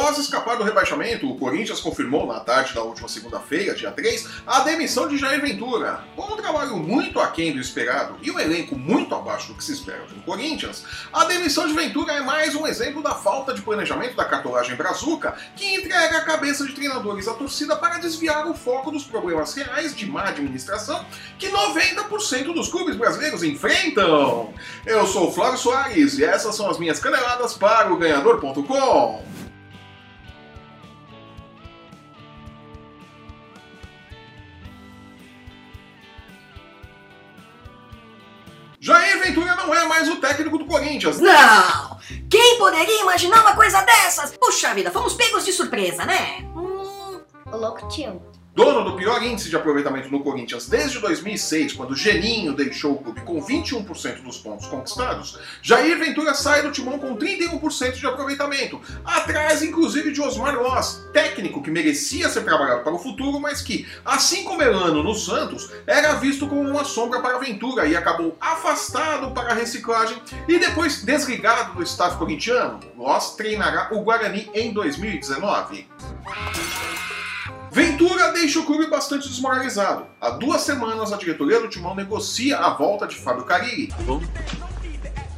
Após escapar do rebaixamento, o Corinthians confirmou na tarde da última segunda-feira, dia 3, a demissão de Jair Ventura. Com um trabalho muito aquém do esperado e um elenco muito abaixo do que se espera do Corinthians, a demissão de Ventura é mais um exemplo da falta de planejamento da cartolagem brazuca, que entrega a cabeça de treinadores à torcida para desviar o foco dos problemas reais de má administração que 90% dos clubes brasileiros enfrentam. Eu sou o Flávio Soares e essas são as minhas caneladas para o ganhador.com. não é mais o técnico do Corinthians. Não! Quem poderia imaginar uma coisa dessas? Puxa vida, fomos pegos de surpresa, né? Hum, louco tio. Dono do pior índice de aproveitamento no Corinthians desde 2006, quando Geninho deixou o clube com 21% dos pontos conquistados, Jair Ventura sai do timão com 31% de aproveitamento, atrás inclusive de Osmar Loss, técnico que merecia ser trabalhado para o futuro, mas que, assim como Elano no Santos, era visto como uma sombra para Ventura e acabou afastado para a reciclagem e depois desligado do staff corintiano. Loss treinará o Guarani em 2019. Ventura deixa o clube bastante desmoralizado. Há duas semanas, a diretoria do Timão negocia a volta de Fábio Carilli. Tá bom?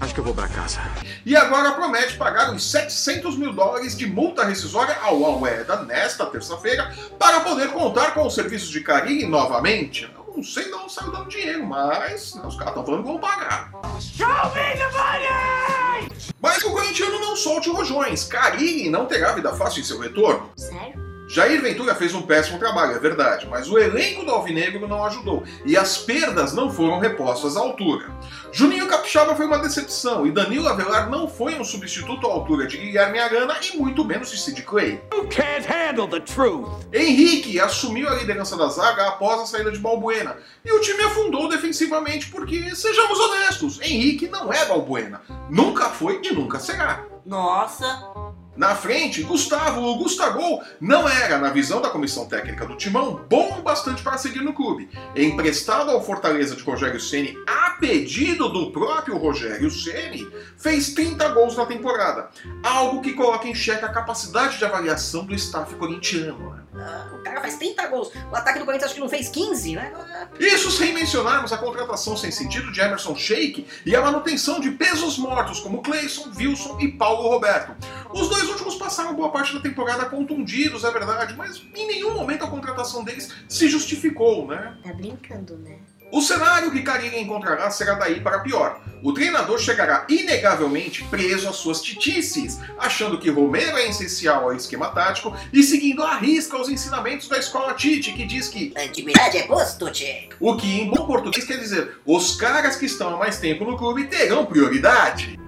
Acho que eu vou para casa. E agora promete pagar os 700 mil dólares de multa rescisória ao Alweda nesta terça-feira para poder contar com os serviços de Carilli novamente. Eu não sei de onde saiu dando dinheiro, mas né, os caras estão falando que vão pagar. Show me the money! Mas o corintiano não solte rojões. Carilli não terá vida fácil em seu retorno. Sério? Jair Ventura fez um péssimo trabalho, é verdade, mas o elenco do Alvinegro não ajudou e as perdas não foram repostas à altura. Juninho Capixaba foi uma decepção e Danilo Avelar não foi um substituto à altura de Guilherme Arana e muito menos de Sid Clay. You can't handle the truth. Henrique assumiu a liderança da zaga após a saída de Balbuena e o time afundou defensivamente porque, sejamos honestos, Henrique não é Balbuena. Nunca foi e nunca será. Nossa, Na frente, Gustavo, o Gustavo, não era, na visão da comissão técnica do Timão, bom o bastante para seguir no clube. Emprestado ao Fortaleza de Rogério Ceni a pedido do próprio Rogério Ceni, fez 30 gols na temporada, algo que coloca em xeque a capacidade de avaliação do staff corintiano. né? ah, o cara faz 30 gols. O ataque do Corinthians acho que não fez 15, né? Isso sem mencionarmos a contratação sem sentido de Emerson Sheik e a manutenção de pesos mortos como Cleison, Wilson e Paulo Roberto. Os dois últimos passaram boa parte da temporada contundidos, é verdade, mas em nenhum momento a contratação deles se justificou, né? Tá brincando, né? O cenário que Carilli encontrará será daí para pior. O treinador chegará inegavelmente preso às suas titices, achando que Romero é essencial ao esquema tático e seguindo à risca os ensinamentos da escola Tite, que diz que Antiguidade é gosto, tchê. o que em bom português quer dizer os caras que estão há mais tempo no clube terão prioridade.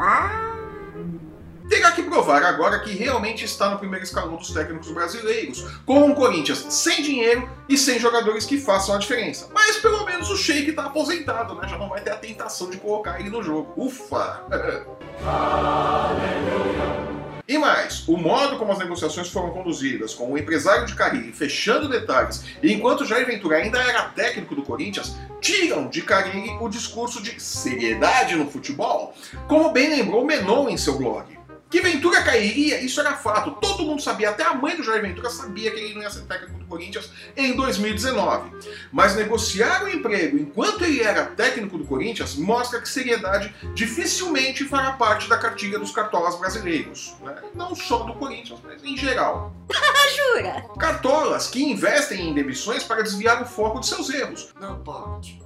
Ah, Terá que provar agora que realmente está no primeiro escalão dos técnicos brasileiros, com um Corinthians sem dinheiro e sem jogadores que façam a diferença. Mas pelo menos o Sheik está aposentado, né? Já não vai ter a tentação de colocar ele no jogo. Ufa! E mais, o modo como as negociações foram conduzidas, com o empresário de Carilli fechando detalhes, e enquanto Jair Ventura ainda era técnico do Corinthians, tiram de Carilli o discurso de seriedade no futebol, como bem lembrou Menon em seu blog. Que Ventura cairia, isso era fato. Todo mundo sabia, até a mãe do Jair Ventura sabia que ele não ia ser técnico do Corinthians em 2019. Mas negociar o emprego enquanto ele era técnico do Corinthians mostra que seriedade dificilmente fará parte da cartilha dos cartolas brasileiros. né? Não só do Corinthians, mas em geral. Jura? Cartolas que investem em demissões para desviar o foco de seus erros. Não pode.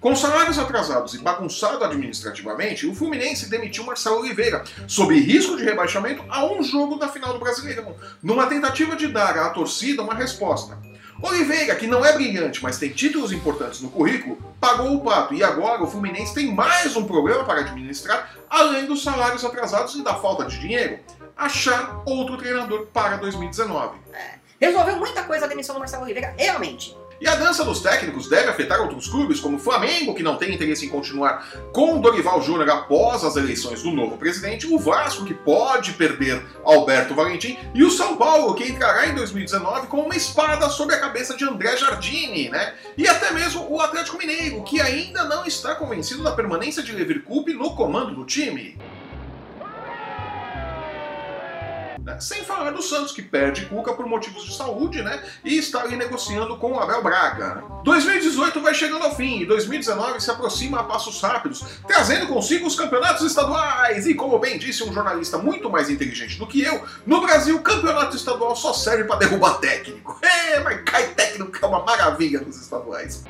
Com salários atrasados e bagunçado administrativamente, o Fluminense demitiu Marcelo Oliveira, sob risco de rebaixamento a um jogo da final do Brasileirão, numa tentativa de dar à torcida uma resposta. Oliveira, que não é brilhante, mas tem títulos importantes no currículo, pagou o pato e agora o Fluminense tem mais um problema para administrar, além dos salários atrasados e da falta de dinheiro: achar outro treinador para 2019. Resolveu muita coisa a demissão do Marcelo Oliveira, realmente. E a dança dos técnicos deve afetar outros clubes, como o Flamengo, que não tem interesse em continuar com o Dorival Júnior após as eleições do novo presidente, o Vasco, que pode perder Alberto Valentim, e o São Paulo, que entrará em 2019 com uma espada sobre a cabeça de André Jardine, né? E até mesmo o Atlético Mineiro, que ainda não está convencido da permanência de Lever Coupe no comando do time. Sem falar do Santos, que perde Cuca por motivos de saúde, né? E está ali negociando com o Abel Braga. 2018 vai chegando ao fim e 2019 se aproxima a passos rápidos, trazendo consigo os campeonatos estaduais. E como bem disse um jornalista muito mais inteligente do que eu, no Brasil, campeonato estadual só serve para derrubar técnico. É, mas cai técnico que é uma maravilha nos estaduais.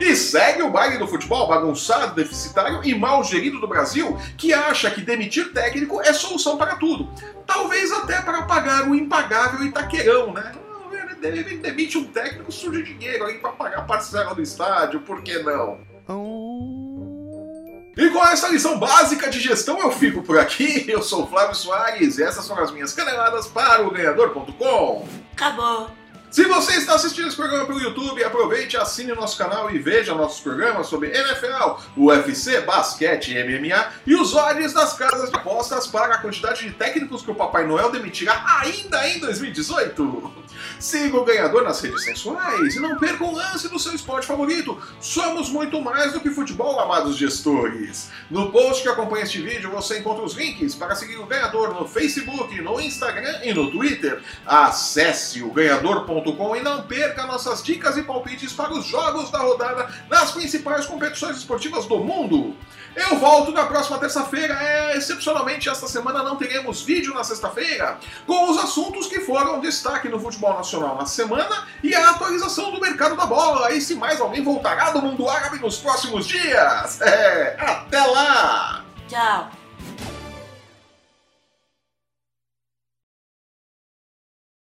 E segue o baile do futebol bagunçado, deficitário e mal gerido do Brasil, que acha que demitir técnico é solução para tudo. Talvez até para pagar o impagável Itaquerão, né? Demite um técnico, surge dinheiro aí para pagar a parcela do estádio, por que não? E com essa lição básica de gestão eu fico por aqui. Eu sou o Flávio Soares e essas foram as minhas caneladas para o ganhador.com. Acabou. Se você está assistindo esse programa pelo YouTube, aproveite, assine o nosso canal e veja nossos programas sobre NFL, UFC, basquete, MMA e os odds das casas de apostas para a quantidade de técnicos que o Papai Noel demitirá ainda em 2018. Siga o ganhador nas redes sensuais e não perca um lance do seu esporte favorito. Somos muito mais do que futebol, amados gestores. No post que acompanha este vídeo você encontra os links para seguir o ganhador no Facebook, no Instagram e no Twitter. Acesse o ganhador.com e não perca nossas dicas e palpites para os jogos da rodada nas principais competições esportivas do mundo. Eu volto na próxima terça-feira. É, excepcionalmente, esta semana não teremos vídeo na sexta-feira, com os assuntos que foram destaque no futebol nacional na semana e a atualização do mercado da bola. E se mais alguém voltará do mundo árabe nos próximos dias. É, até lá! Tchau.